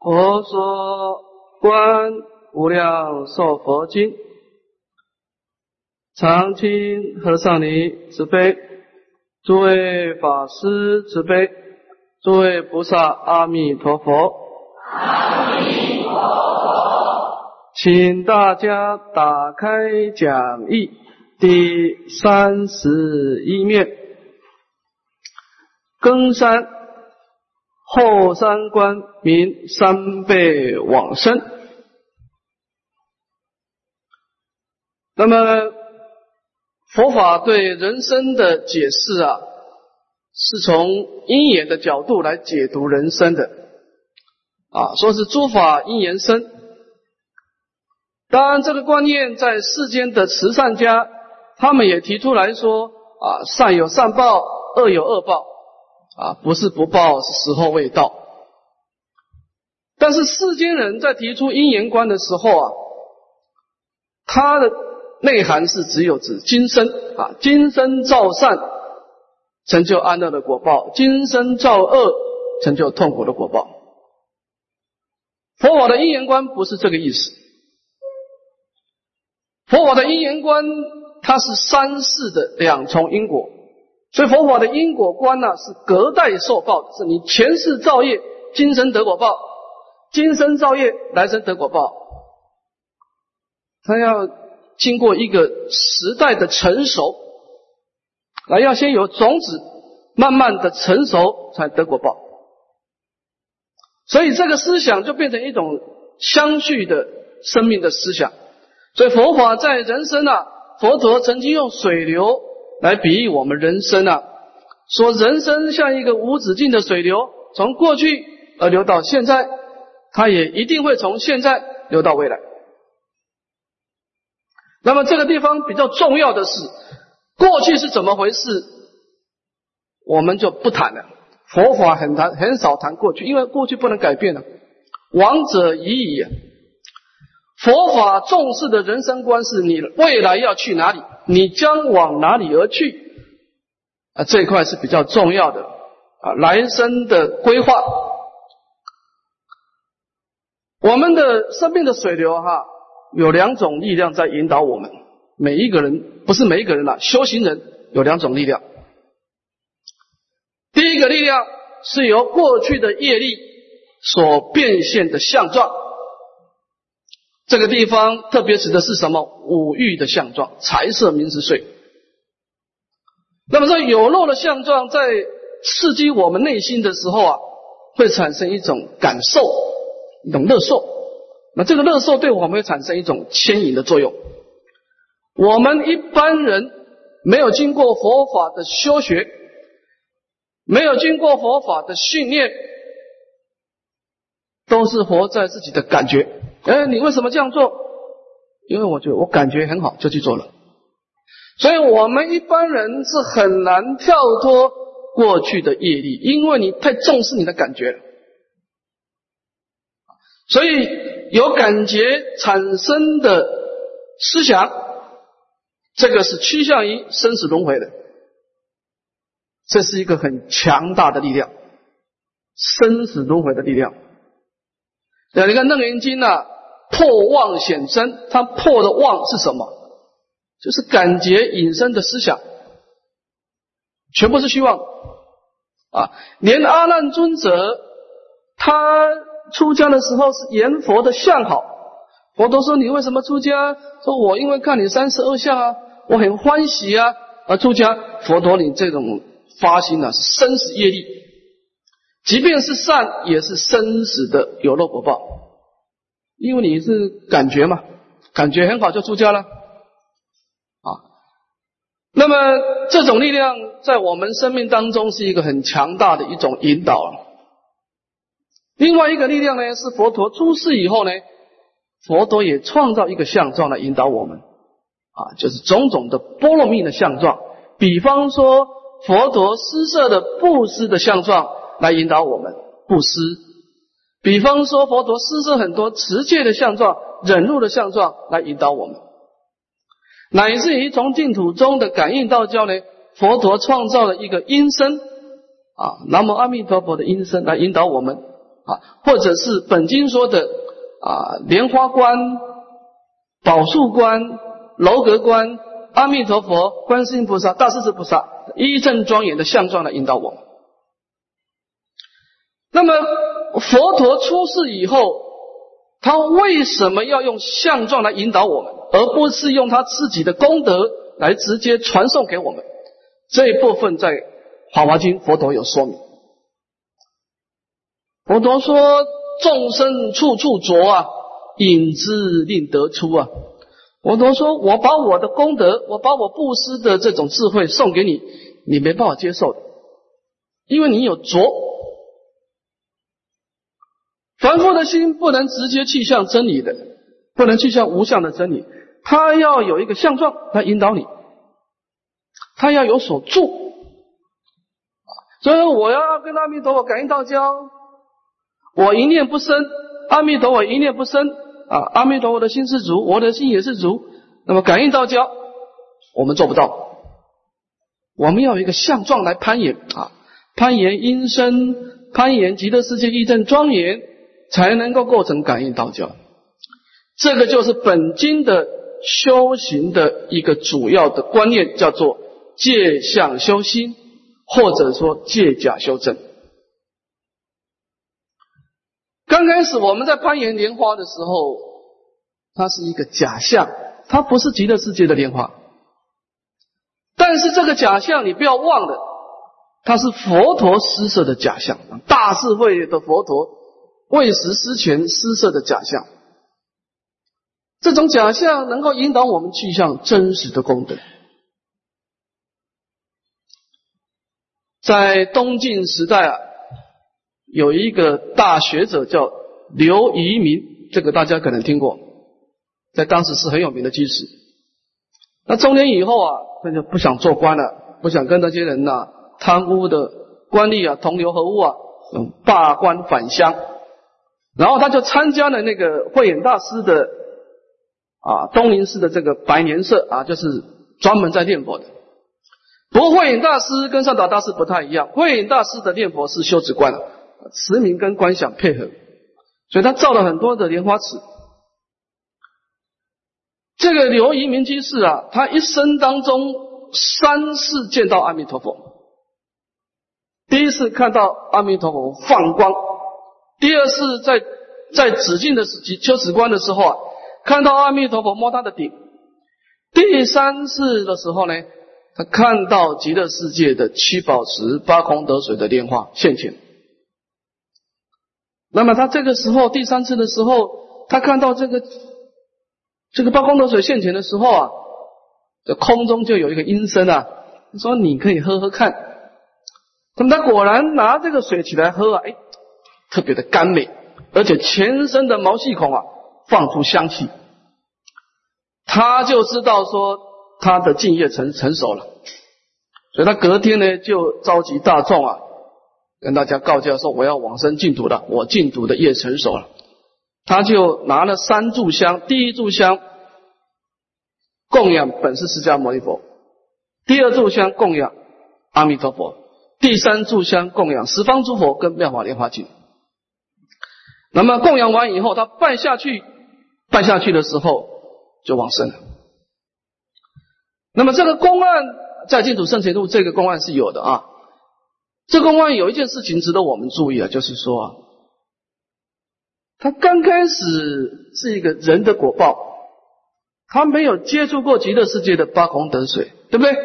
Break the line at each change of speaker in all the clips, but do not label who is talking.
佛说《观无量寿佛经》，常听和尚尼慈悲，诸位法师慈悲，诸位菩萨阿弥陀佛。
阿弥陀佛，
请大家打开讲义第三十一面，庚三。后三观名三倍往生。那么佛法对人生的解释啊，是从因缘的角度来解读人生的啊，说是诸法因缘生。当然，这个观念在世间的慈善家，他们也提出来说啊，善有善报，恶有恶报。啊，不是不报，是时候未到。但是世间人在提出因缘观的时候啊，它的内涵是只有指今生啊，今生造善成就安乐的果报，今生造恶成就痛苦的果报。佛法的因缘观不是这个意思。佛法的因缘观，它是三世的两重因果。所以佛法的因果观呢，是隔代受报，是你前世造业，今生得果报；今生造业，来生得果报。他要经过一个时代的成熟，啊，要先有种子，慢慢的成熟，才得果报。所以这个思想就变成一种相续的生命的思想。所以佛法在人生啊，佛陀曾经用水流。来比喻我们人生啊，说人生像一个无止境的水流，从过去而流到现在，它也一定会从现在流到未来。那么这个地方比较重要的是，过去是怎么回事，我们就不谈了。佛法很谈很少谈过去，因为过去不能改变了，亡者已矣。佛法重视的人生观是你未来要去哪里。你将往哪里而去？啊，这一块是比较重要的啊，来生的规划。我们的生命的水流哈，有两种力量在引导我们。每一个人不是每一个人啦，修行人有两种力量。第一个力量是由过去的业力所变现的相状。这个地方特别指的是什么？五欲的相状，财色名食睡。那么这有漏的相状在刺激我们内心的时候啊，会产生一种感受，一种乐受。那这个乐受对我们会产生一种牵引的作用。我们一般人没有经过佛法的修学，没有经过佛法的训练，都是活在自己的感觉。哎，你为什么这样做？因为我觉得我感觉很好，就去做了。所以我们一般人是很难跳脱过去的业力，因为你太重视你的感觉了。所以有感觉产生的思想，这个是趋向于生死轮回的，这是一个很强大的力量，生死轮回的力量。那，你看《楞严经》呢。破妄显真，它破的妄是什么？就是感觉引申的思想，全部是虚妄啊！连阿难尊者他出家的时候是言佛的相好，佛陀说你为什么出家？说我因为看你三十二相啊，我很欢喜啊而出家。佛陀你这种发心呢是生死业力，即便是善也是生死的有漏果报。因为你是感觉嘛，感觉很好就出家了啊。那么这种力量在我们生命当中是一个很强大的一种引导。另外一个力量呢，是佛陀出世以后呢，佛陀也创造一个相状来引导我们啊，就是种种的波罗蜜的相状。比方说，佛陀施设的布施的相状来引导我们布施。比方说，佛陀施设很多持戒的相状、忍辱的相状来引导我们，乃至于从净土中的感应道教呢，佛陀创造了一个音声啊，南无阿弥陀佛的音声来引导我们啊，或者是本经说的啊莲花观、宝树观、楼阁观、阿弥陀佛、观世音菩萨、大势至菩萨一正庄严的相状来引导我们。那么佛陀出世以后，他为什么要用相状来引导我们，而不是用他自己的功德来直接传送给我们？这一部分在《华华经》佛陀有说明。佛陀说：“众生处处着啊，引之令得出啊。”佛陀说：“我把我的功德，我把我布施的这种智慧送给你，你没办法接受的，因为你有着。凡夫的心不能直接去向真理的，不能去向无相的真理，他要有一个相状来引导你，他要有所住。所以我要跟阿弥陀佛感应道交。”我一念不生，阿弥陀佛一念不生啊！阿弥陀佛的心是足，我的心也是足。那么感应道交，我们做不到。我们要有一个相状来攀岩啊，攀岩阴身，攀岩极乐世界义正庄严，才能够构成感应道交。这个就是本经的修行的一个主要的观念，叫做借相修心，或者说借假修真。刚开始我们在攀岩莲花的时候，它是一个假象，它不是极乐世界的莲花。但是这个假象你不要忘了，它是佛陀施设的假象，大智慧的佛陀为时施权施设的假象。这种假象能够引导我们去向真实的功德。在东晋时代啊。有一个大学者叫刘遗民，这个大家可能听过，在当时是很有名的居士。那中年以后啊，他就不想做官了，不想跟那些人呐贪污的官吏啊同流合污啊，嗯，罢官返乡。然后他就参加了那个慧眼大师的啊东林寺的这个白莲社啊，就是专门在念佛的。不过慧眼大师跟上达大师不太一样，慧眼大师的念佛是修止观的。持名跟观想配合，所以他造了很多的莲花池。这个刘移民居士啊，他一生当中三次见到阿弥陀佛。第一次看到阿弥陀佛放光，第二次在在止境的时期，秋止观的时候啊，看到阿弥陀佛摸他的顶。第三次的时候呢，他看到极乐世界的七宝池、八空得水的莲花现前。那么他这个时候第三次的时候，他看到这个这个八空得水现前的时候啊，这空中就有一个音声啊，说你可以喝喝看。那么他果然拿这个水起来喝啊，哎，特别的甘美，而且全身的毛细孔啊放出香气，他就知道说他的敬业成成熟了，所以他隔天呢就召集大众啊。跟大家告诫说，我要往生净土了，我净土的业成熟了。他就拿了三炷香，第一炷香供养本师释迦牟尼佛，第二炷香供养阿弥陀佛，第三炷香供养十方诸佛跟妙法莲华经。那么供养完以后，他拜下去，拜下去的时候就往生了。那么这个公案在净土圣贤录这个公案是有的啊。这公案有一件事情值得我们注意啊，就是说，他刚开始是一个人的果报，他没有接触过极乐世界的八功德水，对不对？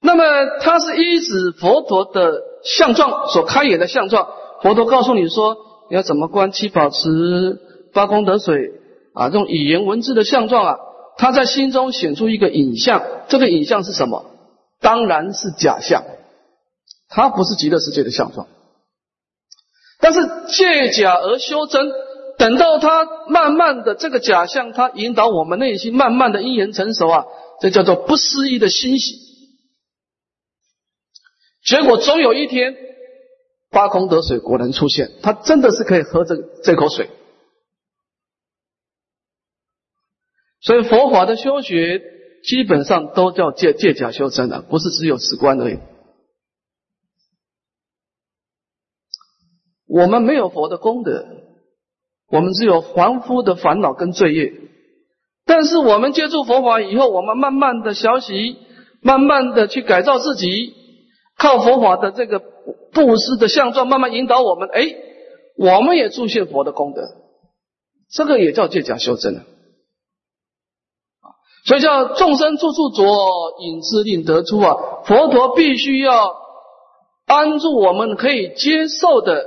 那么他是依止佛陀的相状所开眼的相状，佛陀告诉你说你要怎么观七宝池、八功德水啊，这种语言文字的相状啊，他在心中显出一个影像，这个影像是什么？当然是假象，它不是极乐世界的相状。但是借假而修真，等到他慢慢的这个假象，它引导我们内心慢慢的因缘成熟啊，这叫做不思议的欣喜。结果总有一天，八空得水果然出现，他真的是可以喝这这口水。所以佛法的修学。基本上都叫借借假修真的，不是只有此观而已。我们没有佛的功德，我们只有凡夫的烦恼跟罪业。但是我们接触佛法以后，我们慢慢的学习，慢慢的去改造自己，靠佛法的这个布施的相状，慢慢引导我们，哎，我们也出现佛的功德，这个也叫借假修真啊。所以叫众生处处着，引自令得出啊。佛陀必须要安住我们可以接受的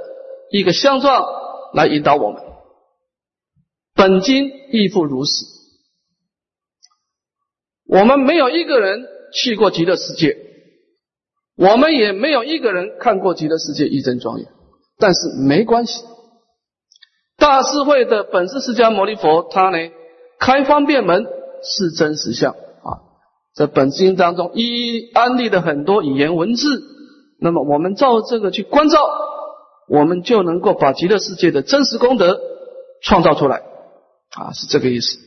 一个相状来引导我们。本经亦复如此。我们没有一个人去过极乐世界，我们也没有一个人看过极乐世界一真庄严。但是没关系，大智慧的本师释迦牟尼佛，他呢开方便门是真实相啊。在本经当中一一安利的很多语言文字，那么我们照这个去关照，我们就能够把极乐世界的真实功德创造出来啊，是这个意思。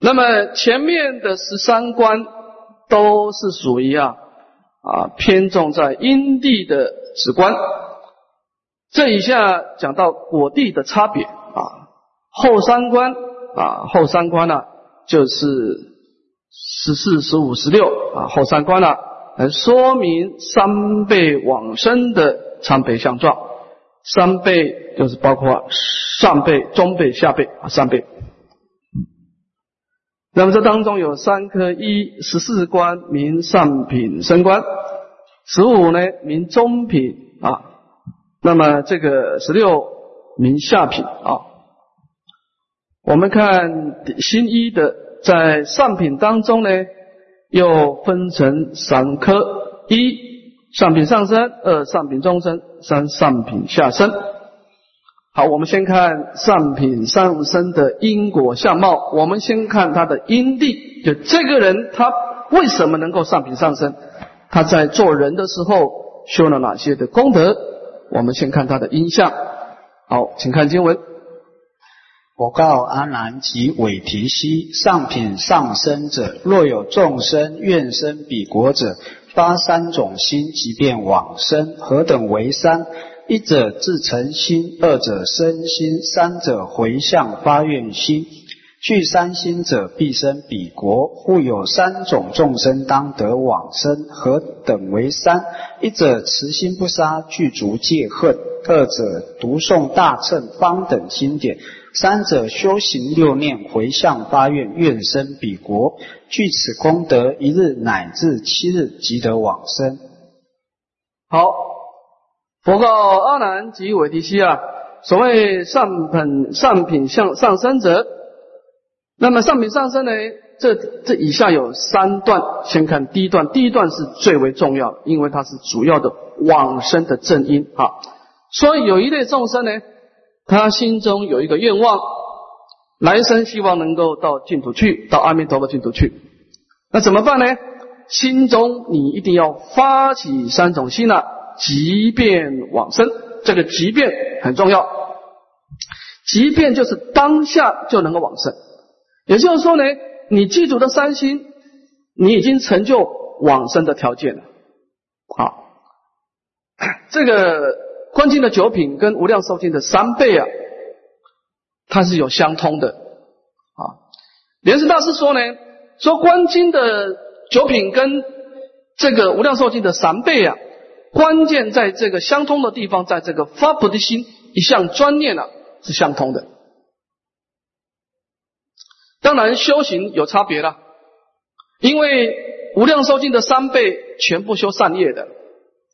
那么前面的十三观都是属于啊啊偏重在因地的止观，这一下讲到果地的差别啊后三观啊后三观呢就是十四十五十六啊后三观呢来说明三倍往生的参倍相状，三倍就是包括上辈中辈下辈啊三辈。那么这当中有三科：一十四观名上品升官，十五呢名中品啊。那么这个十六名下品啊。我们看新一的在上品当中呢，又分成三科：一上品上升，二上品中升，三上品下升。好，我们先看上品上升的因果相貌。我们先看他的因地，就这个人他为什么能够上品上升？他在做人的时候修了哪些的功德？我们先看他的因相。好，请看经文。
我告阿难及韦提希：上品上升者，若有众生愿生彼国者，发三种心，即便往生，何等为三？一者自诚心，二者生心，三者回向发愿心。具三心者，必生彼国。复有三种众生当得往生，何等为三？一者慈心不杀，具足戒恨；二者读诵大乘方等经典；三者修行六念，回向发愿，愿生彼国。具此功德，一日乃至七日，即得往生。
好。佛告阿难及韦提西啊，所谓上品上品向上升者，那么上品上升呢？这这以下有三段，先看第一段，第一段是最为重要，因为它是主要的往生的正因啊。所以有一类众生呢，他心中有一个愿望，来生希望能够到净土去，到阿弥陀佛净土去。那怎么办呢？心中你一定要发起三种心啊。即便往生，这个即便很重要。即便就是当下就能够往生，也就是说呢，你记住的三心，你已经成就往生的条件了。好，这个观经的九品跟无量寿经的三倍啊，它是有相通的。啊，莲师大师说呢，说观经的九品跟这个无量寿经的三倍啊。关键在这个相通的地方，在这个发菩提心一项专念啊，是相通的。当然修行有差别了，因为无量寿经的三倍全部修善业的，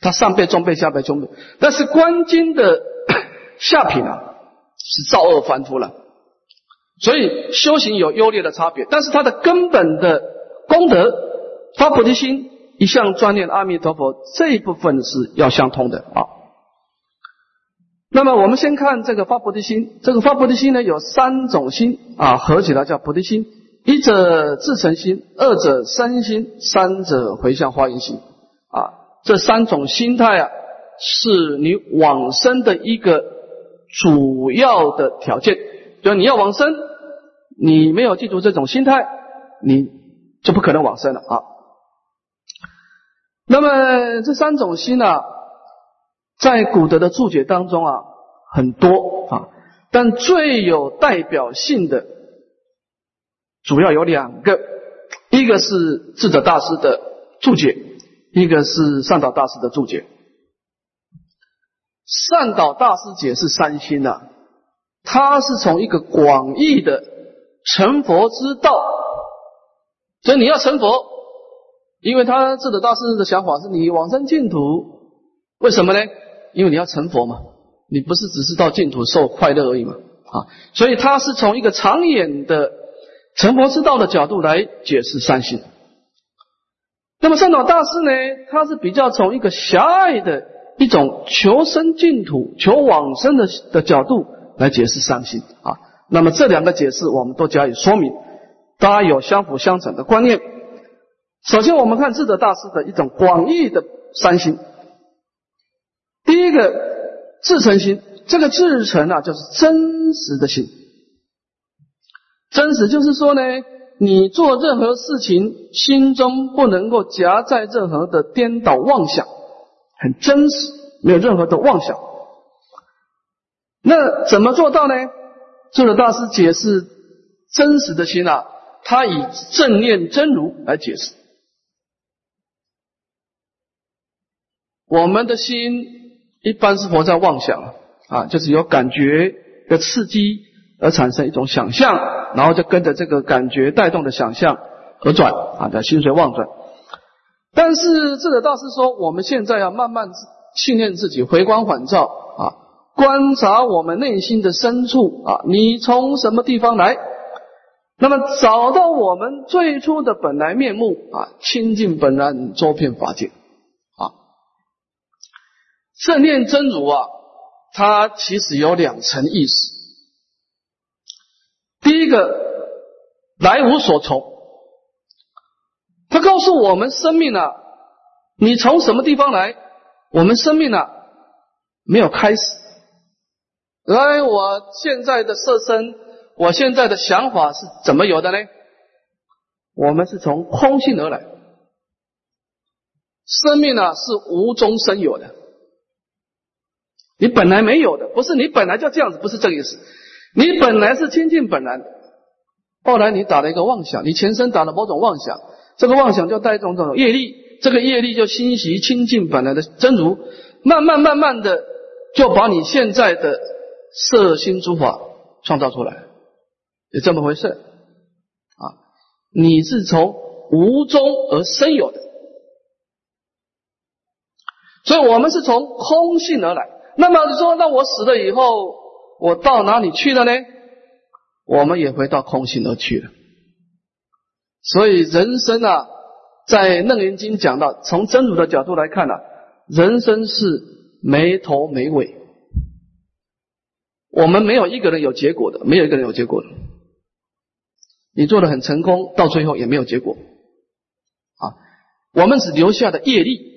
他上辈、中辈、下辈、中辈，但是观经的下品啊是造恶凡夫了，所以修行有优劣的差别，但是它的根本的功德发菩提心。一向专念阿弥陀佛这一部分是要相通的啊。那么我们先看这个发菩提心，这个发菩提心呢有三种心啊，合起来叫菩提心。一者自成心，二者生心，三者回向化缘心啊。这三种心态啊，是你往生的一个主要的条件。就你要往生，你没有记住这种心态，你就不可能往生了啊。那么这三种心呢，在古德的注解当中啊，很多啊，但最有代表性的主要有两个，一个是智者大师的注解，一个是善导大师的注解。善导大师解释三心呢，他是从一个广义的成佛之道，所以你要成佛，因为他智者大师的想法是你往生净土，为什么呢？因为你要成佛嘛，你不是只是到净土受快乐而已嘛啊，所以他是从一个长远的成佛之道的角度来解释三心。那么善导大师呢，他是比较从一个狭隘的。一种求生净土、求往生的的角度来解释三心啊，那么这两个解释我们都加以说明，大家有相辅相成的观念。首先，我们看智者大师的一种广义的三心。第一个自诚心，这个自诚啊，就是真实的心。真实就是说呢，你做任何事情，心中不能够夹在任何的颠倒妄想。很真实，没有任何的妄想。那怎么做到呢？智者大师解释真实的心啊，他以正念真如来解释。我们的心一般是活在妄想啊，就是有感觉的刺激而产生一种想象，然后就跟着这个感觉带动的想象而转啊，叫心随妄转。但是智者大师说，我们现在要慢慢训练自己回光返照啊，观察我们内心的深处啊，你从什么地方来？那么找到我们最初的本来面目啊，清净本然，周遍法界。正念真如啊，它其实有两层意思。第一个，来无所从。他告诉我们：生命啊，你从什么地方来？我们生命啊，没有开始。来，我现在的色身，我现在的想法是怎么有的呢？我们是从空性而来。生命呢，是无中生有的。你本来没有的，不是你本来就这样子，不是这个意思。你本来是清净本来的，后来你打了一个妄想，你前身打了某种妄想。这个妄想就带动这种业力，这个业力就侵袭清净本来的真如，慢慢慢慢的就把你现在的色心诸法创造出来，就这么回事啊？你是从无中而生有的，所以我们是从空性而来。那么你说，那我死了以后，我到哪里去了呢？我们也回到空性而去了。所以人生啊，在楞严经讲到，从真如的角度来看呢，人生是没头没尾。我们没有一个人有结果的，没有一个人有结果的。你做的很成功，到最后也没有结果。啊，我们只留下的业力，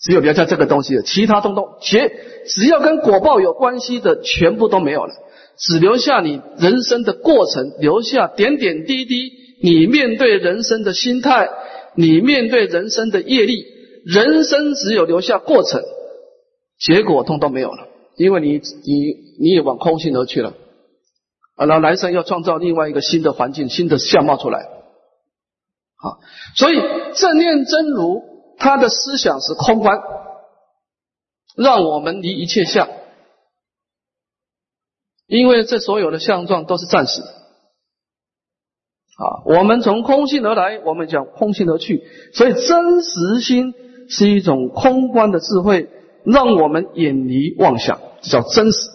只有留下这个东西的，其他东东，且只要跟果报有关系的，全部都没有了，只留下你人生的过程，留下点点滴滴。你面对人生的心态，你面对人生的业力，人生只有留下过程，结果通通没有了，因为你你你也往空性而去了，啊，然后来生要创造另外一个新的环境、新的相貌出来，好，所以正念真如他的思想是空观，让我们离一切相，因为这所有的相状都是暂时的。啊，我们从空性而来，我们讲空性而去，所以真实心是一种空观的智慧，让我们远离妄想，这叫真实。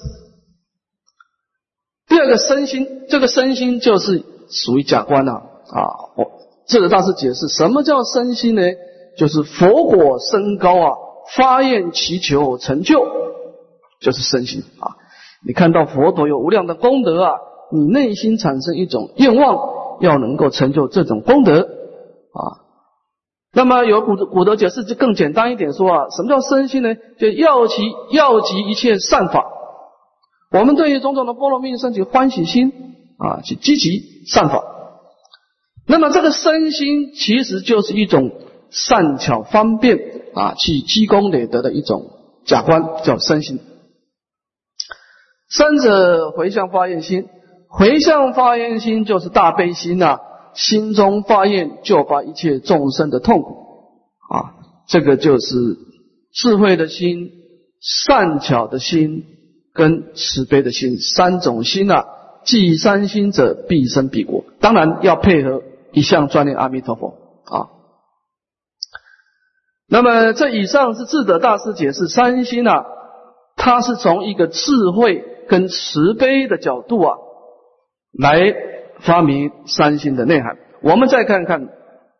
第二个身心，这个身心就是属于假观了啊。我这个大师解释，什么叫身心呢？就是佛果升高啊，发愿祈求成就，就是身心啊。你看到佛陀有无量的功德啊，你内心产生一种愿望。要能够成就这种功德啊，那么有古古德解释就更简单一点说啊，什么叫身心呢？就要其要集一切善法。我们对于种种的波罗蜜升起欢喜心啊，去积极善法。那么这个身心其实就是一种善巧方便啊，去积功累德的一种假观，叫身心。三者回向发愿心，回向发愿心就是大悲心呐，心中发愿就把一切众生的痛苦啊，这个就是智慧的心、善巧的心跟慈悲的心三种心呐。既三心者，必生必果。当然要配合一向专念阿弥陀佛。那么这以上是智德大师解释三心啊，他是从一个智慧跟慈悲的角度啊，来发明三心的内涵。我们再看看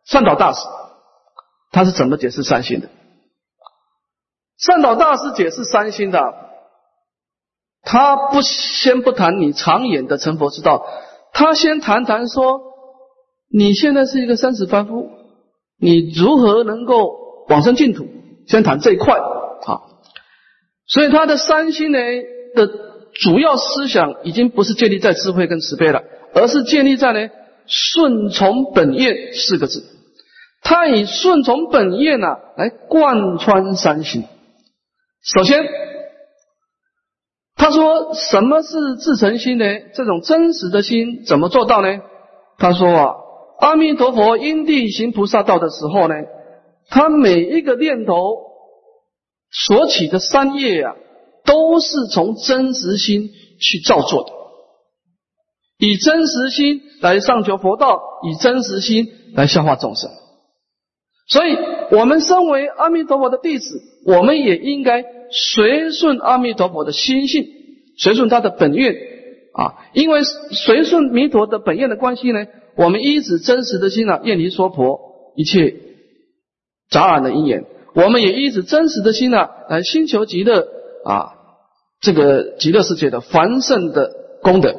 善导大师，他是怎么解释三心的？善导大师解释三心的。他不先不谈你长远的成佛之道，他先谈谈说，你现在是一个生死凡夫，你如何能够往生净土？先谈这一块啊。所以他的三心呢的主要思想已经不是建立在智慧跟慈悲了，而是建立在呢顺从本愿四个字。他以顺从本愿呢来贯穿三心。首先。他说：“什么是自成心呢？这种真实的心怎么做到呢？”他说：“啊，阿弥陀佛因地行菩萨道的时候呢，他每一个念头所起的三业啊，都是从真实心去造作的，以真实心来上求佛道，以真实心来消化众生。所以，我们身为阿弥陀佛的弟子，我们也应该。”随顺阿弥陀佛的心性，随顺他的本愿啊，因为随顺弥陀的本愿的关系呢，我们依止真实的心呢，愿离娑婆一切杂染的因缘，我们也依止真实的心呢，来寻求极乐啊，这个极乐世界的繁盛的功德，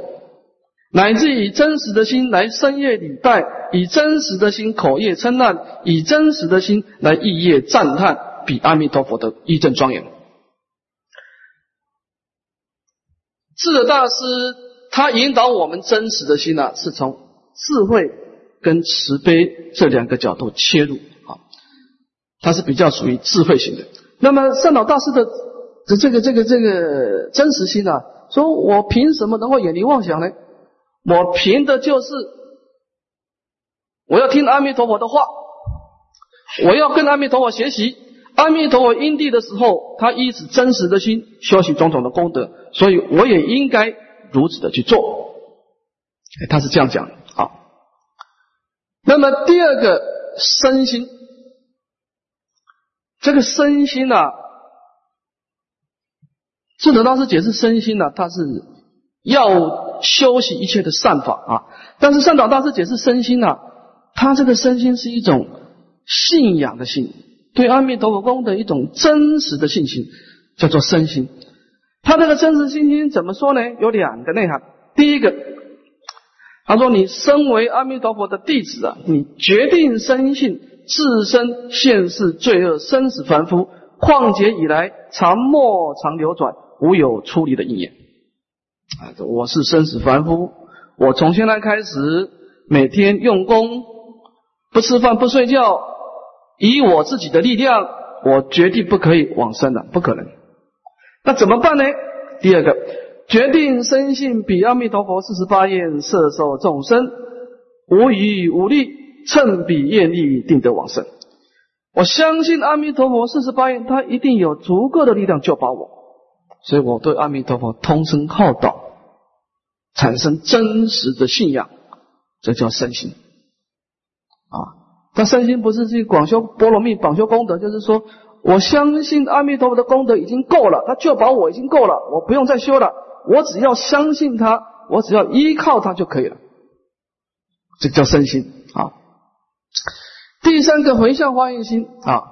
乃至以真实的心来深夜礼拜，以真实的心口业称赞，以真实的心来意业赞叹，比阿弥陀佛的一正庄严。智者大师他引导我们真实的心呢，是从智慧跟慈悲这两个角度切入他是比较属于智慧型的。那么善导大师的这个这个这个真实心呢，说我凭什么能够远离妄想呢？我凭的就是我要听阿弥陀佛的话，我要跟阿弥陀佛学习。阿弥陀佛因地的时候，他依止真实的心修行种种的功德，所以我也应该如此的去做。他是这样讲的啊。那么第二个身心，这个身心呢，智者大师解释身心呢，他是要修习一切的善法啊。但是善导大师解释身心呢，他这个身心是一种信仰的心。对阿弥陀佛功的一种真实的信心，叫做身心。他这个真实信心怎么说呢？有两个内涵。第一个，他说：“你身为阿弥陀佛的弟子啊，你决定深信自身现世罪恶生死凡夫，旷劫以来常莫常流转，无有出离的因缘。啊，我是生死凡夫，我从现在开始每天用功，不吃饭不睡觉。”以我自己的力量，我决定不可以往生的，不可能。那怎么办呢？第二个，决定深信比阿弥陀佛四十八愿摄受众生，无余无力，趁彼愿力定得往生。我相信阿弥陀佛四十八愿，他一定有足够的力量救拔我，所以我对阿弥陀佛通声号道，产生真实的信仰，这叫身心啊。他身心不是去广修波罗蜜、广修功德，就是说，我相信阿弥陀佛的功德已经够了，他救保我已经够了，我不用再修了，我只要相信他，我只要依靠他就可以了。这叫身心。第三个回向发愿心啊，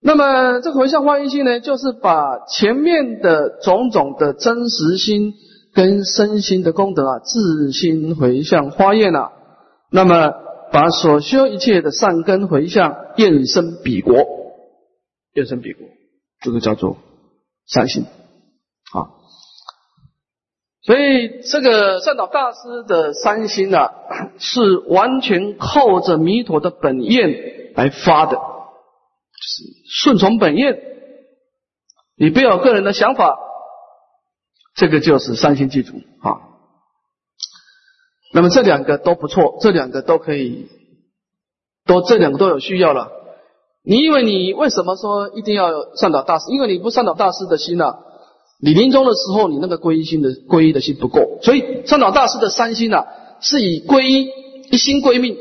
那么这个回向发愿心呢，就是把前面的种种的真实心跟身心的功德啊，自心回向发愿啊，那么。把所修一切的善根回向，愿生彼国，愿生彼国，这个叫做善心啊。所以这个善导大师的三心啊，是完全靠着弥陀的本愿来发的，就是顺从本愿你不要个人的想法，这个就是三心记足啊。那么这两个都不错，这两个都可以，都这两个都有需要了。你以为你为什么说一定要上导大师？因为你不上导大师的心呢，你临终的时候你那个皈依心的皈依的心不够，所以上导大师的三心呐，是以皈依一心归命，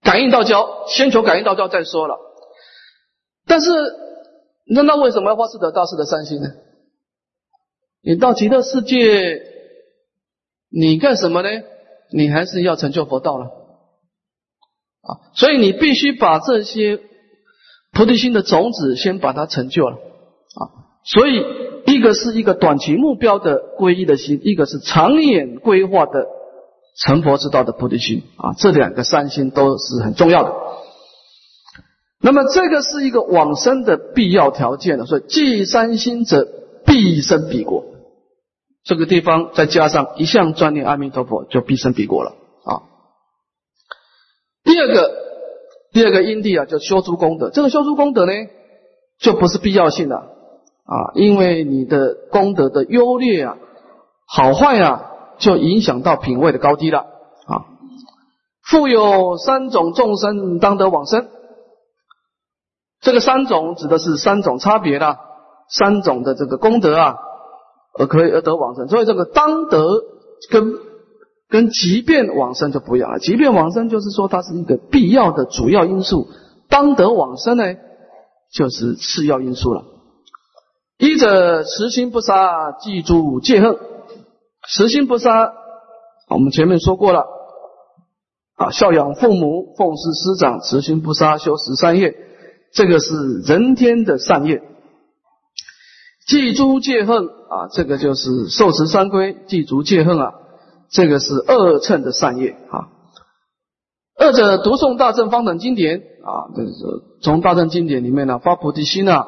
感应道交，先求感应道交再说了。但是那那为什么要发四德大师的三心呢？你到极乐世界，你干什么呢？你还是要成就佛道了啊！所以你必须把这些菩提心的种子先把它成就了啊！所以一个是一个短期目标的皈依的心，一个是长远规划的成佛之道的菩提心啊！这两个三心都是很重要的。那么这个是一个往生的必要条件了，所以既三心者必生彼国。这个地方再加上一向专念阿弥陀佛，就必生彼国了啊。第二个，第二个因地啊，就修诸功德。这个修诸功德呢，就不是必要性的啊，因为你的功德的优劣啊、好坏啊，就影响到品位的高低了啊。复有三种众生当得往生，这个三种指的是三种差别的三种的这个功德啊。而可以而得往生，所以这个当得跟跟即便往生就不一样了。即便往生就是说它是一个必要的主要因素，当得往生呢就是次要因素了。一者慈心不杀，记住戒恨。慈心不杀，我们前面说过了啊，孝养父母，奉事师长，慈心不杀，修十三业，这个是人天的善业。记诸戒恨啊，这个就是受持三规，记足戒恨啊，这个是二乘的善业啊。二者读诵大正方等经典啊，这是从大正经典里面呢发菩提心啊，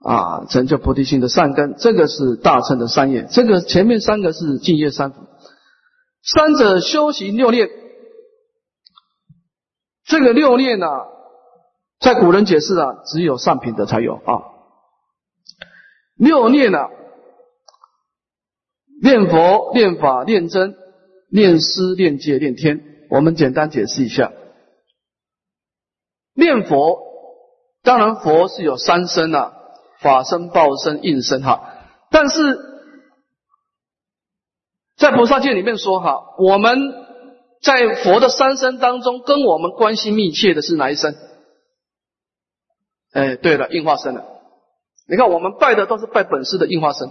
啊成就菩提心的善根，这个是大乘的善业。这个前面三个是净业三福。三者修行六念，这个六念呢，在古人解释啊，只有上品的才有啊。六念啊，念佛、念法、念真、念思、念戒、念天。我们简单解释一下，念佛，当然佛是有三身啊，法身、报身、应身哈。但是在菩萨戒里面说哈，我们在佛的三身当中，跟我们关系密切的是哪一身？哎，对了，应化身了。你看，我们拜的都是拜本师的应化身，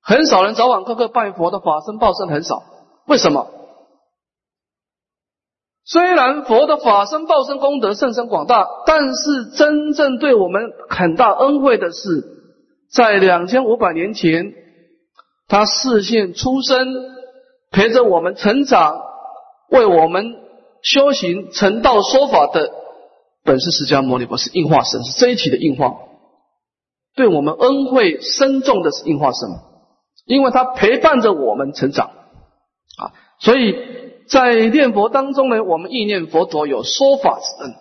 很少人早晚各个拜佛的法身报身很少。为什么？虽然佛的法身报身功德甚深广大，但是真正对我们很大恩惠的是，在两千五百年前，他视现出生，陪着我们成长，为我们修行成道说法的。本是释迦牟尼佛是应化身，是这一期的应化，对我们恩惠深重的是应化身，因为他陪伴着我们成长啊，所以在念佛当中呢，我们意念佛陀有说法之恩。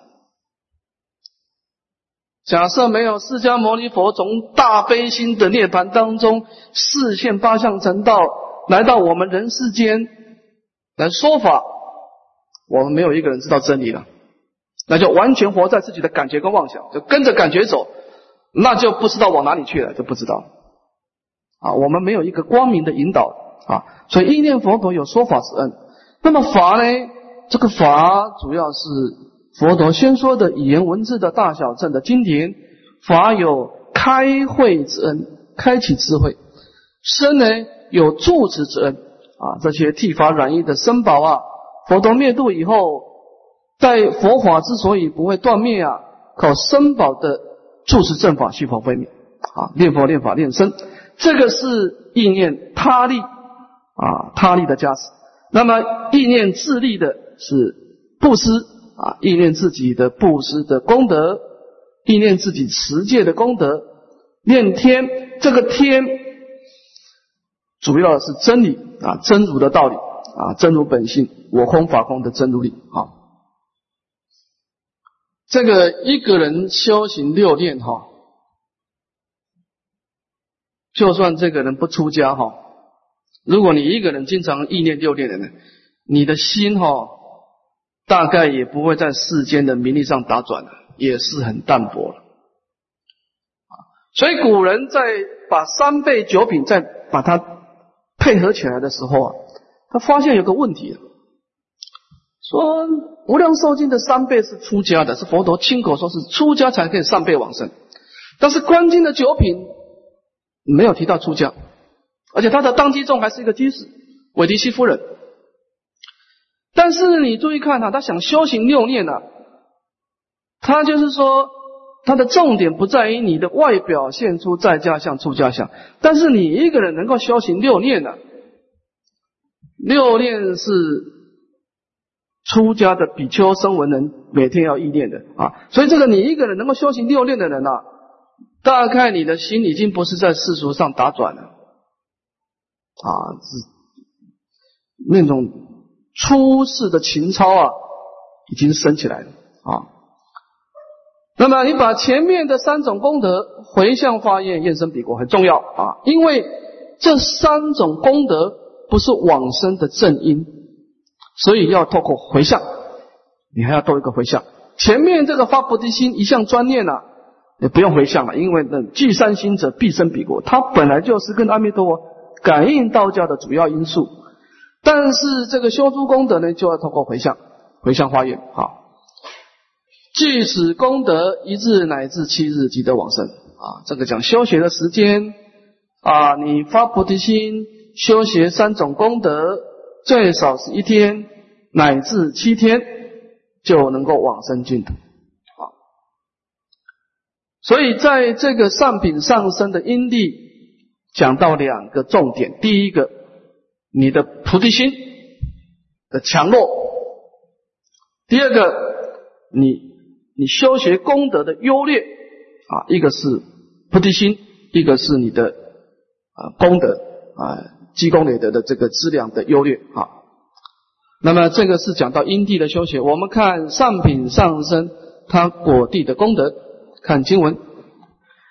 假设没有释迦牟尼佛从大悲心的涅盘当中视现八相成道，来到我们人世间来说法，我们没有一个人知道真理了。那就完全活在自己的感觉跟妄想，就跟着感觉走，那就不知道往哪里去了，就不知道啊。我们没有一个光明的引导啊，所以意念佛陀有说法之恩。那么法呢？这个法主要是佛陀先说的语言文字的大小正的经典。法有开慧之恩，开启智慧；身呢有住持之恩啊。这些剃发染衣的僧宝啊，佛陀灭度以后。在佛法之所以不会断灭啊，靠僧宝的住持正法续佛慧灭啊，念佛念法念身，这个是意念他力啊，他力的加持。那么意念自利的是布施啊，意念自己的布施的功德，意念自己持戒的功德，念天这个天主要的是真理啊，真如的道理啊，真如本性，我空法空的真如理啊。这个一个人修行六念哈，就算这个人不出家哈，如果你一个人经常意念六念的呢，你的心哈，大概也不会在世间的名利上打转了，也是很淡薄了。所以古人在把三倍九品再把它配合起来的时候啊，他发现有个问题，说无量寿经的三倍是出家的，是佛陀亲口说是出家才可以三倍往生，但是观经的九品没有提到出家，而且他的当机众还是一个居士韦迪西夫人，但是你注意看啊，他想修行六念啊，他就是说。他的重点不在于你的外表现出在家相、出家相，但是你一个人能够修行六念的，六念是出家的比丘声闻人每天要意念的啊，所以这个你一个人能够修行六念的人啊，大概你的心已经不是在世俗上打转了啊，是那种出世的情操啊，已经升起来了啊。那么你把前面的三种功德回向发愿、愿生彼国很重要啊，因为这三种功德不是往生的正因，所以要透过回向，你还要多一个回向。前面这个发菩提心一向专念啊，也不用回向了，因为那聚三心者必生彼国，他本来就是跟阿弥陀佛感应道教的主要因素。但是这个修诸功德呢，就要透过回向，回向发愿啊。据此功德，一日乃至七日即得往生啊！这个讲修学的时间啊，你发菩提心修学三种功德，最少是一天乃至七天就能够往生净土啊！所以在这个上品上升的因地，讲到两个重点：第一个，你的菩提心的强弱；第二个，你。你修学功德的优劣啊，一个是菩提心，一个是你的啊功德啊积功累德的这个质量的优劣啊。那么这个是讲到因地的修学，我们看上品上身他果地的功德，看经文。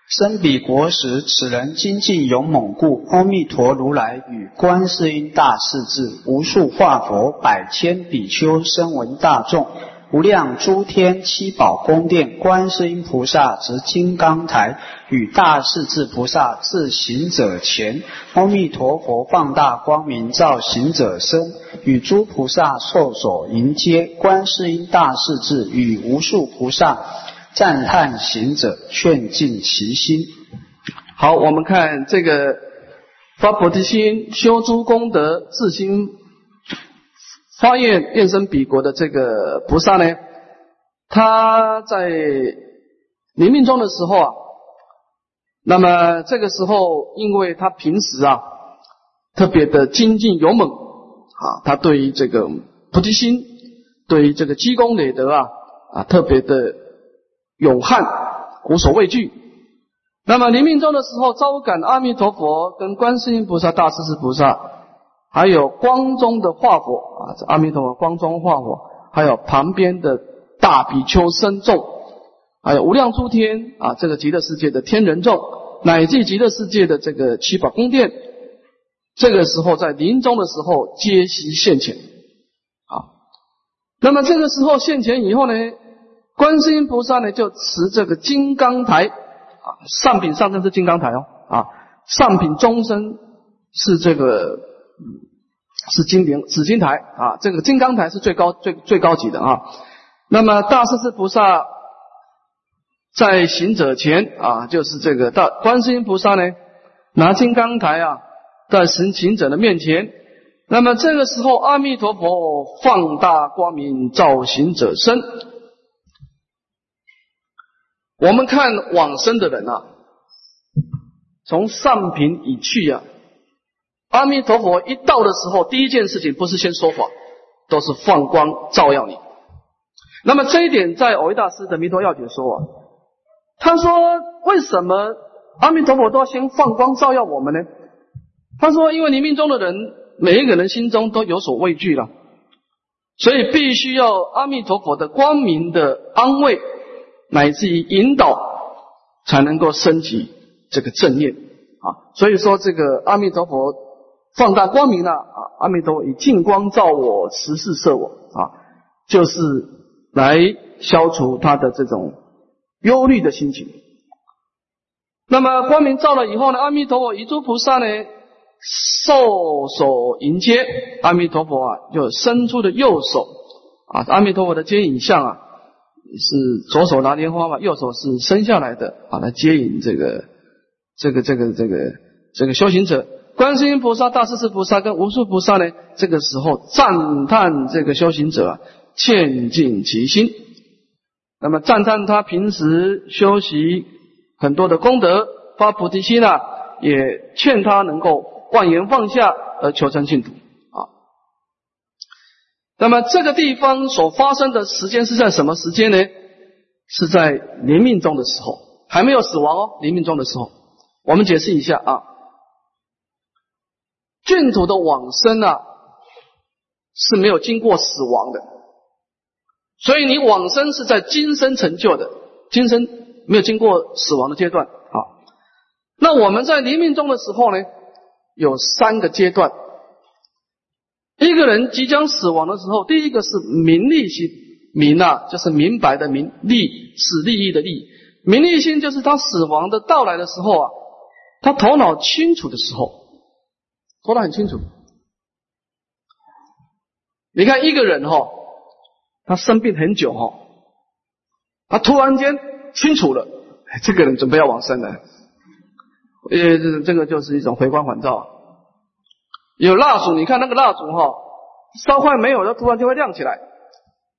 生彼国时，此人精进勇猛故，阿弥陀如来与观世音大势至，无数化佛，百千比丘，声闻大众。无量诸天七宝宫殿，观世音菩萨执金刚台，与大势至菩萨至行者前，阿弥陀佛放大光明照行者身，与诸菩萨受所迎接。观世音大势至与无数菩萨赞叹行者，劝进其心。
好，我们看这个发菩提心，修诸功德，自心。发愿愿生彼国的这个菩萨呢，他在临命终的时候啊，那么这个时候，因为他平时啊特别的精进勇猛啊，他对于这个菩提心，对于这个积功累德啊啊特别的勇悍，无所畏惧。那么临命终的时候，招感阿弥陀佛跟观世音菩萨、大势至菩萨。还有光中的化佛啊，这阿弥陀佛光中化佛，还有旁边的大比丘僧众，还有无量诸天啊，这个极乐世界的天人众，乃至极乐世界的这个七宝宫殿，这个时候在临终的时候皆悉现前啊。那么这个时候现前以后呢，观世音菩萨呢就持这个金刚台啊，上品上身是金刚台哦啊，上品中身是这个。是金顶紫金台啊，这个金刚台是最高最最高级的啊。那么大势至菩萨在行者前啊，就是这个大观世音菩萨呢，拿金刚台啊，在神行者的面前。那么这个时候，阿弥陀佛放大光明照行者身。我们看往生的人啊，从上品已去呀。阿弥陀佛一到的时候，第一件事情不是先说法，都是放光照耀你。那么这一点在藕益大师的《弥陀要解》说啊，他说为什么阿弥陀佛都要先放光照耀我们呢？他说，因为你命中的人每一个人心中都有所畏惧了，所以必须要阿弥陀佛的光明的安慰，乃至于引导，才能够升起这个正念。啊。所以说这个阿弥陀佛放大光明了啊，阿弥陀佛以净光照我，十事摄我啊，就是来消除他的这种忧虑的心情。那么光明照了以后呢，阿弥陀佛一诸菩萨呢受手迎接，阿弥陀佛啊就伸出的右手啊，阿弥陀佛的接引像啊是左手拿莲花嘛，右手是伸下来的啊来接引这个这个这个这个这个修行者。观世音菩萨、大势至菩萨跟无数菩萨呢，这个时候赞叹这个修行者啊，欠尽其心。那么赞叹他平时修习。很多的功德发菩提心啊，也劝他能够万言放下而求成净土。那么这个地方所发生的时间是在什么时间呢？是在临命中的时候，还没有死亡哦。临命中的时候，我们解释一下啊，净土的往生啊是没有经过死亡的，所以你往生是在今生成就的，今生。没有经过死亡的阶段啊，那我们在临命中的时候呢，有三个阶段。一个人即将死亡的时候，第一个是名利心，名啊就是明白的明，利是利益的利，名利心就是他死亡的到来的时候啊，他头脑清楚的时候，头脑很清楚。你看一个人哈，他生病很久哈，他突然间。清楚了，这个人准备要往生了，呃，这这个就是一种回光返照。有蜡烛，你看那个蜡烛哈，烧坏没有，它突然就会亮起来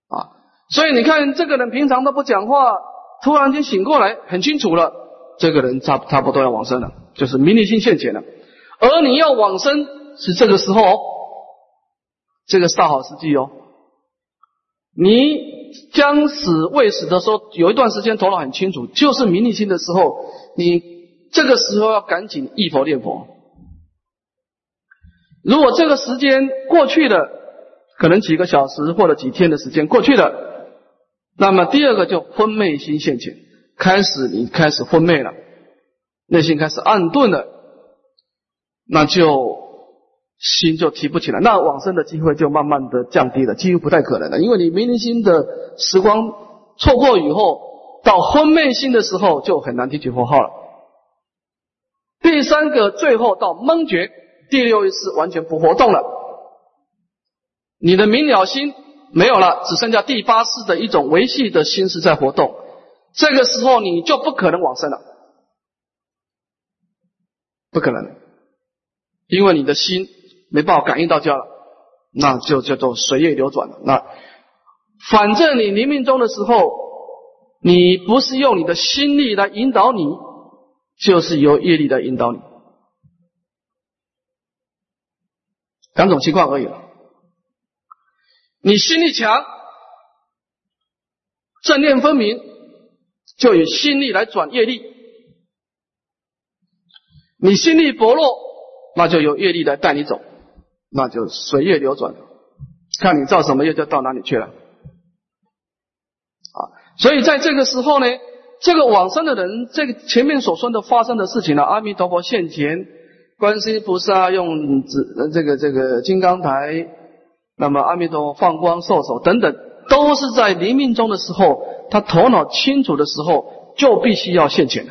啊。所以你看这个人平常都不讲话，突然间醒过来，很清楚了，这个人差差不多要往生了，就是明利心现前了。而你要往生是这个时候哦，这个是大好时机哦，你。将死未死的时候，有一段时间头脑很清楚，就是明利心的时候，你这个时候要赶紧忆佛念佛。如果这个时间过去了，可能几个小时或者几天的时间过去了，那么第二个就昏昧心现前，开始你开始昏昧了，内心开始暗钝了，那就。心就提不起来，那往生的机会就慢慢的降低了，几乎不太可能了。因为你明明心的时光错过以后，到昏昧心的时候就很难提起佛号了。第三个，最后到蒙觉，第六意识完全不活动了，你的明了心没有了，只剩下第八识的一种维系的心是在活动。这个时候你就不可能往生了，不可能，因为你的心。没办法感应到家了，那就叫做随业流转了。那反正你临命中的时候，你不是用你的心力来引导你，就是由业力来引导你，两种情况而已了。你心力强，正念分明，就以心力来转业力；你心力薄弱，那就由业力来带你走。那就随业流转，看你造什么业就到哪里去了，啊，所以在这个时候呢，这个往生的人，这个前面所说的发生的事情呢，阿弥陀佛现前，观世音菩萨用指这个这个金刚台，那么阿弥陀佛放光受手等等，都是在临命中的时候，他头脑清楚的时候，就必须要现前，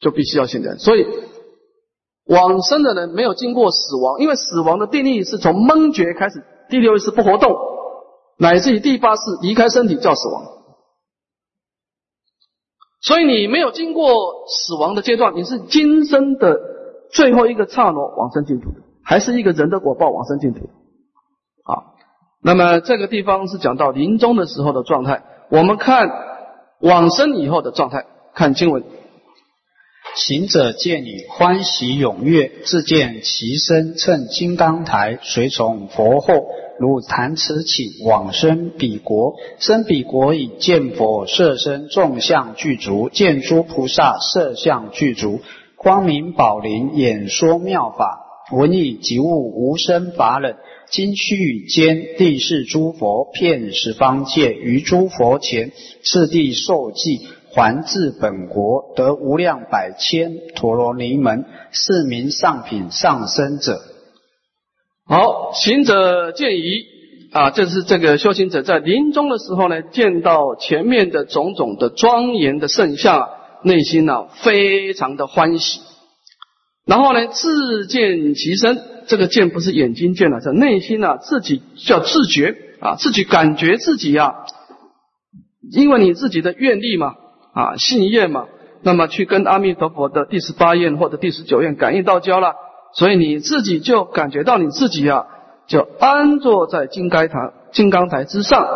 就必须要现前，所以。往生的人没有经过死亡，因为死亡的定义是从蒙觉开始，第六意识不活动，乃至于第八识离开身体叫死亡。所以你没有经过死亡的阶段，你是今生的最后一个刹那往生净土，还是一个人的果报往生净土。啊，那么这个地方是讲到临终的时候的状态，我们看往生以后的状态，看经文。
行者见你欢喜踊跃，自见其身乘金刚台，随从佛后，如弹此起往生彼国。生彼国已见佛色身众相具足，见诸菩萨色相具足，光明宝林演说妙法，闻以即悟无生法忍。今须臾间地势诸佛遍十方界，于诸佛前次第受记。还至本国，得无量百千陀罗尼门，是名上品上生者。
好，行者见疑啊，这是这个修行者在临终的时候呢，见到前面的种种的庄严的圣像，内心呢非常的欢喜。然后呢，自见其身，这个见不是眼睛见了，是内心呢自己叫自觉啊，自己感觉自己呀，因为你自己的愿力嘛啊信愿嘛，那么去跟阿弥陀佛的第十八愿或者第十九愿感应道交了。所以你自己就感觉到你自己啊，就安坐在金刚台金刚台之上，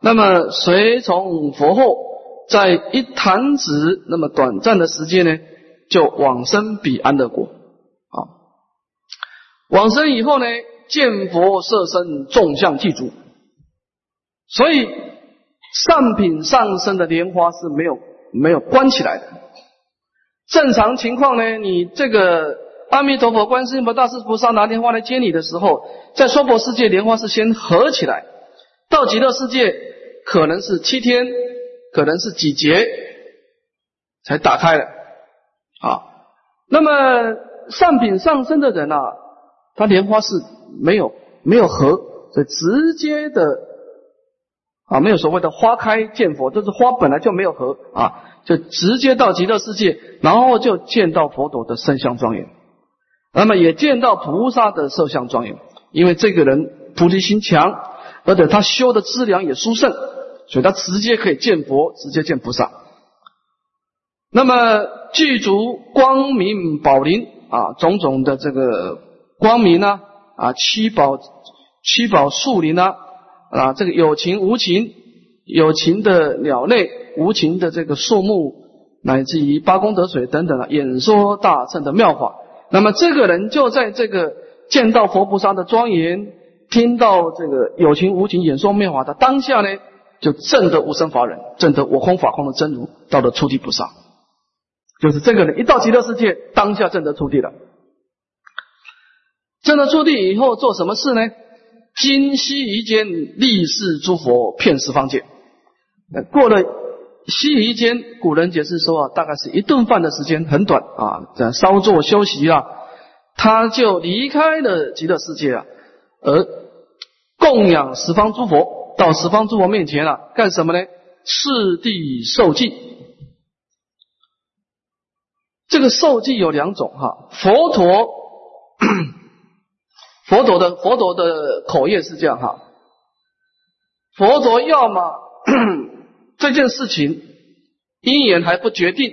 那么随从佛后，在一弹指那么短暂的时间呢，就往生彼岸的国啊。往生以后呢，见佛色身众相具足，所以上品上升的莲花是没有没有关起来的。正常情况呢，你这个。阿弥陀佛，观世音菩萨、大势菩萨拿莲花来接你的时候，在娑婆世界，莲花是先合起来；到极乐世界，可能是七天，可能是几节才打开的。啊，那么上品上身的人啊，他莲花是没有没有合，所以直接的啊，没有所谓的花开见佛，就是花本来就没有合啊，就直接到极乐世界，然后就见到佛陀的圣相庄严。那么也见到菩萨的色相庄严，因为这个人菩提心强，而且他修的资粮也殊胜，所以他直接可以见佛，直接见菩萨。那么具足光明宝林啊，种种的这个光明呢啊，七宝七宝树林呢啊，这个有情无情，有情的鸟类，无情的这个树木，乃至于八功德水等等啊，演说大乘的妙法。那么这个人就在这个见到佛菩萨的庄严，听到这个有情无情演说妙法的当下呢，就证得无生法忍，证得我空法空的真如，到了初地菩萨。就是这个人一到极乐世界，当下证得初地了。证得初地以后做什么事呢？今昔一间立世诸佛遍十方界。过了。西夷间，古人解释说啊，大概是一顿饭的时间，很短啊，这稍作休息啊，他就离开了极乐世界啊，而供养十方诸佛，到十方诸佛面前了，干什么呢？次第受记。这个受记有两种哈，佛陀，佛陀的佛陀的口业是这样哈，佛陀要么。这件事情因缘还不决定，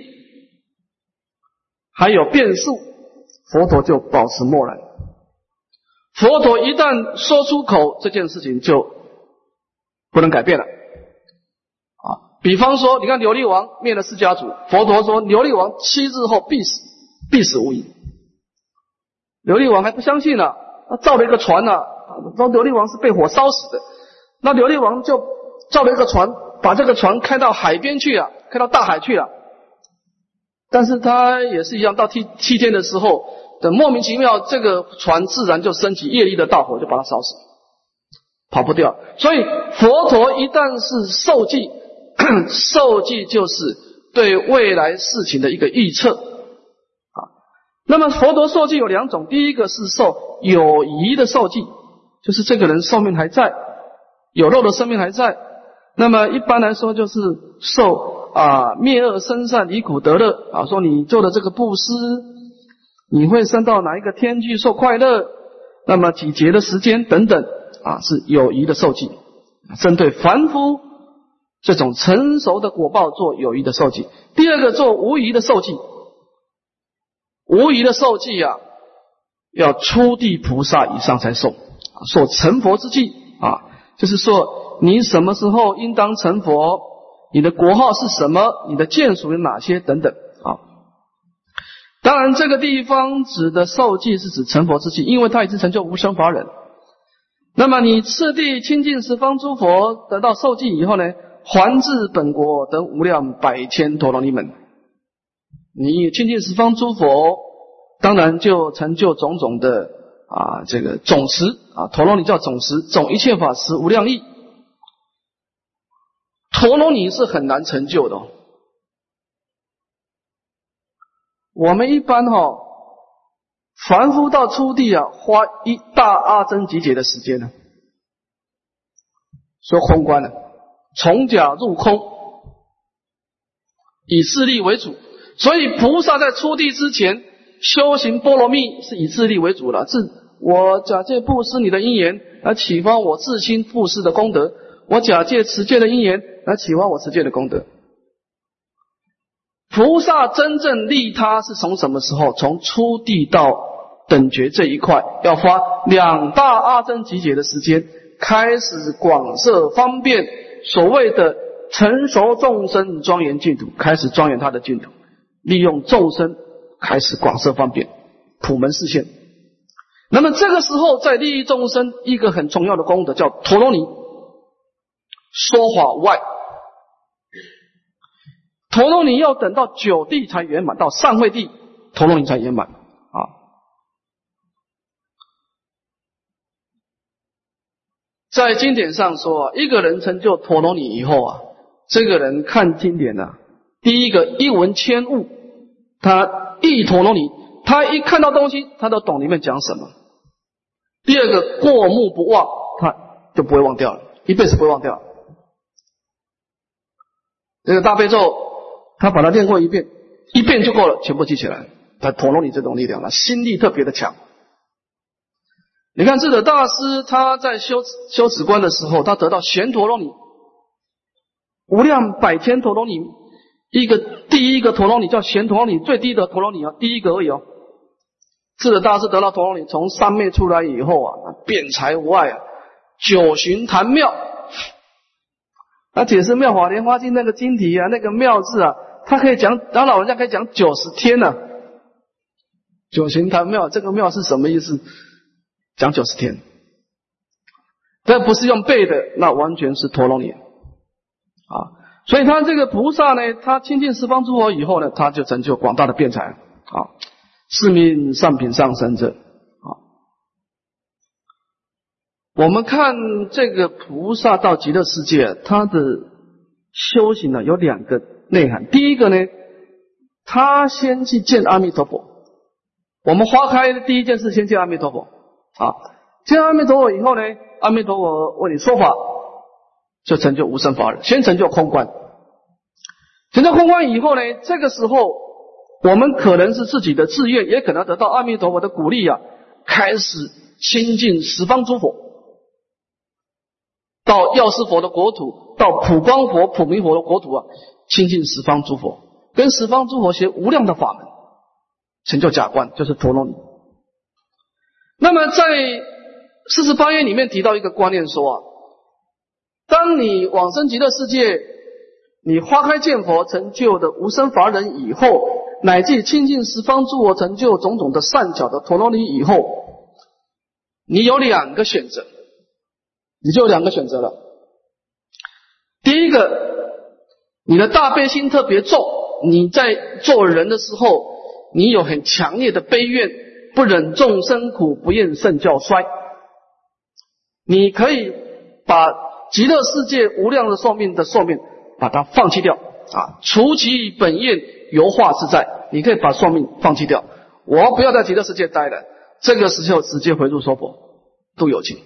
还有变数，佛陀就保持默然。佛陀一旦说出口，这件事情就不能改变了。啊，比方说，你看琉璃王灭了释迦族，佛陀说琉璃王七日后必死，必死无疑。琉璃王还不相信呢，他造了一个船呢，说琉璃王是被火烧死的，那琉璃王就造了一个船。把这个船开到海边去了，开到大海去了。但是他也是一样，到七七天的时候，等莫名其妙，这个船自然就升起业力的大火，就把它烧死，跑不掉。所以佛陀一旦是受记，受记就是对未来事情的一个预测啊。那么佛陀受记有两种，第一个是受有疑的受记，就是这个人寿命还在，有肉的生命还在。那么一般来说，就是受啊灭恶生善离苦得乐啊，说你做的这个布施，你会升到哪一个天去受快乐？那么几节的时间等等啊，是有疑的受记，针对凡夫这种成熟的果报做有疑的受记。第二个做无疑的受记，无疑的受记啊，要初地菩萨以上才受，受成佛之际啊，就是说。你什么时候应当成佛？你的国号是什么？你的剑属有哪些？等等啊。当然，这个地方指的受记是指成佛之际，因为他已经成就无生法忍。那么你次第亲近十方诸佛，得到受记以后呢，还至本国得无量百千陀罗尼门。你亲近十方诸佛，当然就成就种种的啊，这个总持啊，陀罗尼叫总持，总一切法持无量义。陀罗尼是很难成就的，我们一般哈，凡夫到初地啊，花一大阿僧集结的时间呢，说空观的，从假入空，以自力为主。所以菩萨在初地之前修行波罗蜜是以自力为主了，是我假借布施你的因缘来启发我自心布施的功德，我假借持戒的因缘来启发我持戒的功德。菩萨真正利他是从什么时候？从初地到等觉这一块，要花两大阿僧集结的时间，开始广设方便，所谓的成熟众生庄严净土，开始庄严他的净土。利用众生开始广设方便，普门示现。那么这个时候，在利益众生一个很重要的功德叫陀罗尼，说法外。陀罗尼要等到九地才圆满，到上会地陀罗尼才圆满啊。在经典上说，一个人成就陀罗尼以后啊，这个人看经典呢，第一个一闻千悟。他一陀罗尼，他一看到东西，他都懂里面讲什么。第二个过目不忘，他就不会忘掉了，一辈子不会忘掉。这个大悲咒，他把它练过一遍，一遍就够了，全部记起来。他陀罗尼这种力量了，心力特别的强。你看智者大师他在修修止观的时候，他得到贤陀罗尼，无量百千陀罗尼。一个第一个陀罗尼叫贤陀罗尼，最低的陀罗尼啊，第一个而已哦。智者大师得到陀罗尼，从三昧出来以后啊，辩才无碍啊，九旬谈妙。那解释《妙法莲花经》那个经题啊，那个妙字啊，他可以讲，他老人家可以讲九十天呢。九旬谈妙，这个妙是什么意思？讲九十天，这不是用背的，那完全是陀罗尼啊。所以他这个菩萨呢，他亲近十方诸佛以后呢，他就成就广大的辩才啊，是名上品上生者啊。我们看这个菩萨到极乐世界，他的修行呢有两个内涵。第一个呢，他先去见阿弥陀佛。我们花开的第一件事，先见阿弥陀佛啊。见阿弥陀佛以后呢，阿弥陀佛为你说法。就成就无生法忍，先成就空观。成就空观以后呢，这个时候我们可能是自己的自愿，也可能得到阿弥陀佛的鼓励啊，开始亲近十方诸佛，到药师佛的国土，到普光佛、普明佛的国土啊，亲近十方诸佛，跟十方诸佛学无量的法门，成就假观，就是陀罗尼。那么在四十八愿里面提到一个观念说啊。当你往生极乐世界，你花开见佛成就的无生法忍以后，乃至亲近十方诸佛成就种种的善巧的陀罗尼以后，你有两个选择，你就有两个选择了。第一个，你的大悲心特别重，你在做人的时候，你有很强烈的悲怨，不忍众生苦，不厌圣教衰，你可以把。极乐世界无量的寿命的寿命，把它放弃掉啊！除其本愿由化自在，你可以把寿命放弃掉。我不要在极乐世界待了，这个时候直接回入娑婆，都有情。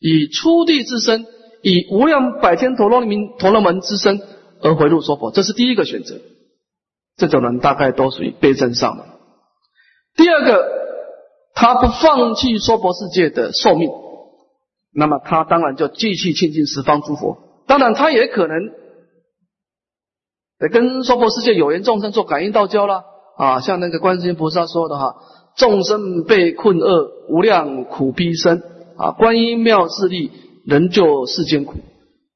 以初地之身，以无量百千陀罗尼陀罗门之身而回入娑婆，这是第一个选择。这种人大概都属于悲增上的。第二个，他不放弃娑婆世界的寿命。那么他当然就继续亲近十方诸佛，当然他也可能跟娑婆世界有缘众生做感应道交了啊，像那个观世音菩萨说的哈，众生被困厄，无量苦逼身啊，观音妙智力，人就世间苦。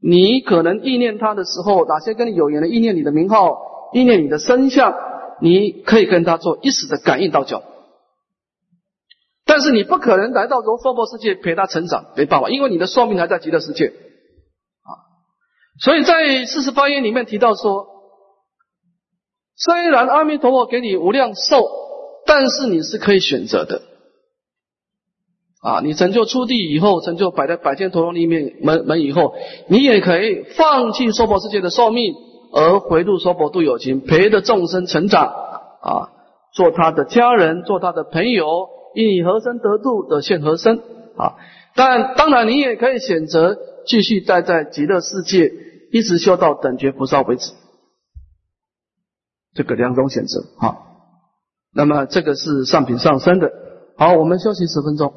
你可能意念他的时候，哪些跟你有缘的意念你的名号，意念你的身相，你可以跟他做一时的感应道交。但是你不可能来到如娑婆世界陪他成长，没办法，因为你的寿命还在极乐世界啊。所以在四十八愿里面提到说，虽然阿弥陀佛给你无量寿，但是你是可以选择的啊。你成就出地以后，成就百的百千陀罗尼面门门以后，你也可以放弃娑婆世界的寿命，而回入娑婆度有情，陪着众生成长啊，做他的家人，做他的朋友，因以和身得度的现和身啊。但当然，你也可以选择继续待在极乐世界，一直修到等觉菩萨为止。这个两种选择啊。那么这个是上品上身的。好，我们休息十分钟。